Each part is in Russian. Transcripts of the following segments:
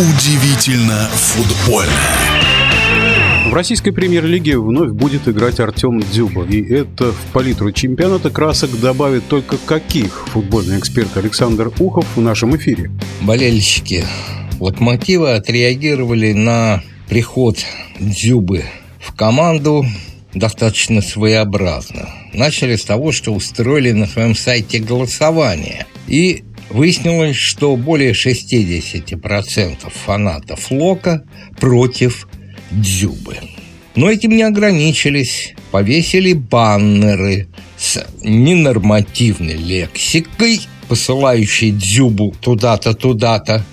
Удивительно футбольно. В российской премьер-лиге вновь будет играть Артем Дзюба. И это в палитру чемпионата красок добавит только каких футбольный эксперт Александр Ухов в нашем эфире. Болельщики Локомотива отреагировали на приход Дзюбы в команду достаточно своеобразно. Начали с того, что устроили на своем сайте голосование. И выяснилось, что более 60% фанатов Лока против Дзюбы. Но этим не ограничились. Повесили баннеры с ненормативной лексикой, посылающей Дзюбу туда-то, туда-то,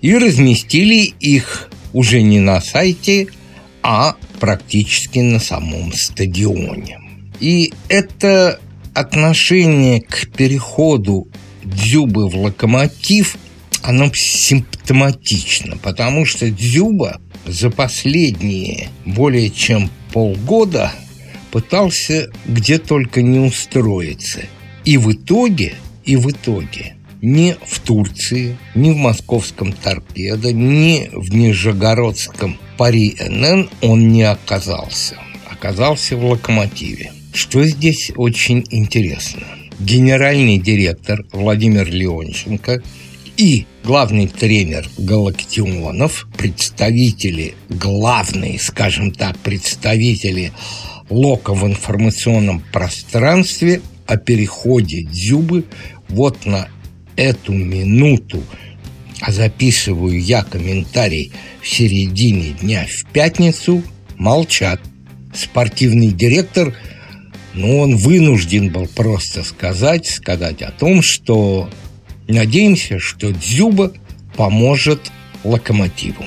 и разместили их уже не на сайте, а практически на самом стадионе. И это отношение к переходу Дзюбы в локомотив, оно симптоматично, потому что Дзюба за последние более чем полгода пытался где только не устроиться. И в итоге, и в итоге ни в Турции, ни в московском торпедо, ни в Нижегородском пари НН он не оказался. Оказался в локомотиве. Что здесь очень интересно? Генеральный директор Владимир Леонченко и главный тренер Галактионов, представители, главные, скажем так, представители Лока в информационном пространстве о переходе Дзюбы вот на эту минуту, записываю я комментарий в середине дня в пятницу, молчат. Спортивный директор, ну, он вынужден был просто сказать, сказать о том, что надеемся, что Дзюба поможет локомотиву.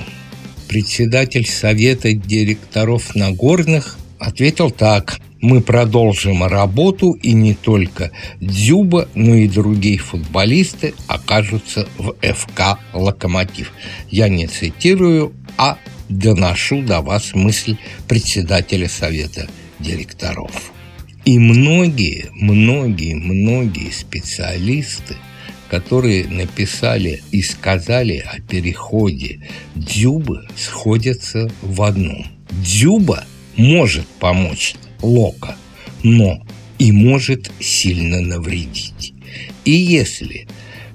Председатель совета директоров Нагорных ответил так – мы продолжим работу, и не только Дзюба, но и другие футболисты окажутся в ФК «Локомотив». Я не цитирую, а доношу до вас мысль председателя совета директоров. И многие, многие, многие специалисты, которые написали и сказали о переходе Дзюбы, сходятся в одном. Дзюба может помочь Лока, но и может сильно навредить. И если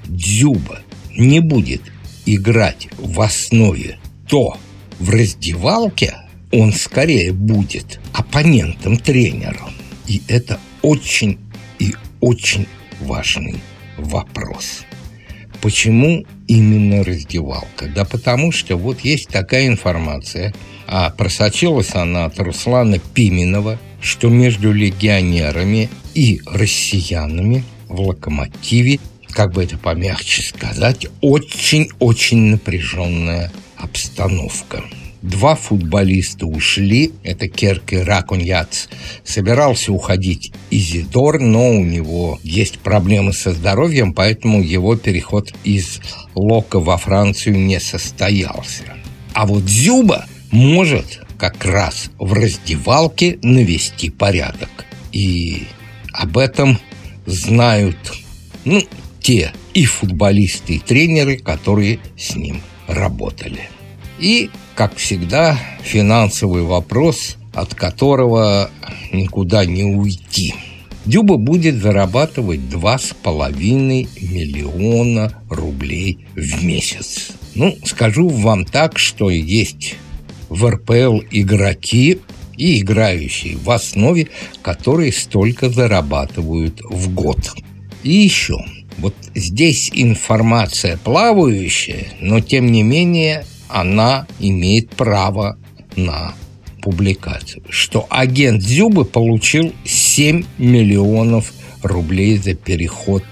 Дзюба не будет играть в основе, то в раздевалке он скорее будет оппонентом тренера. И это очень и очень важный вопрос. Почему именно раздевалка? Да потому что вот есть такая информация, а просочилась она от Руслана Пименова, что между легионерами и россиянами в локомотиве, как бы это помягче сказать, очень-очень напряженная обстановка. Два футболиста ушли, это Керк и Ракуньяц. Собирался уходить Изидор, но у него есть проблемы со здоровьем, поэтому его переход из Лока во Францию не состоялся. А вот Зюба может как раз в раздевалке навести порядок. И об этом знают ну, те и футболисты, и тренеры, которые с ним работали. И, как всегда, финансовый вопрос, от которого никуда не уйти. Дюба будет зарабатывать 2,5 миллиона рублей в месяц. Ну, скажу вам так, что есть в РПЛ игроки и играющие в основе, которые столько зарабатывают в год. И еще, вот здесь информация плавающая, но тем не менее она имеет право на публикацию, что агент Зюбы получил 7 миллионов рублей за переход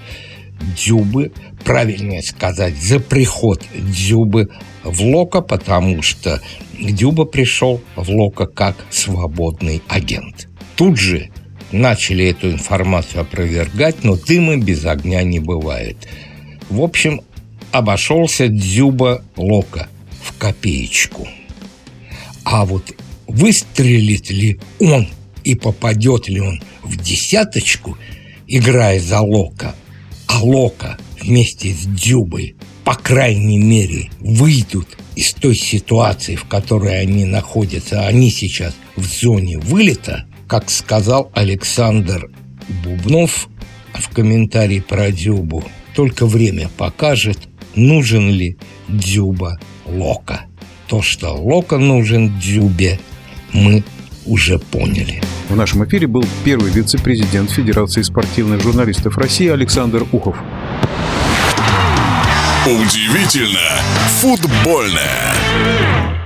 Дзюбы, правильнее сказать, за приход Дзюбы в Лока, потому что Дюба пришел в Лока как свободный агент. Тут же начали эту информацию опровергать, но дыма без огня не бывает. В общем, обошелся Дзюба Лока в копеечку. А вот выстрелит ли он и попадет ли он в десяточку, играя за Лока, а Лока вместе с Дзюбой по крайней мере, выйдут из той ситуации, в которой они находятся, они сейчас в зоне вылета, как сказал Александр Бубнов в комментарии про Дзюбу, только время покажет, нужен ли Дзюба Лока. То, что Лока нужен Дзюбе, мы уже поняли. В нашем эфире был первый вице-президент Федерации спортивных журналистов России Александр Ухов. Удивительно футбольное.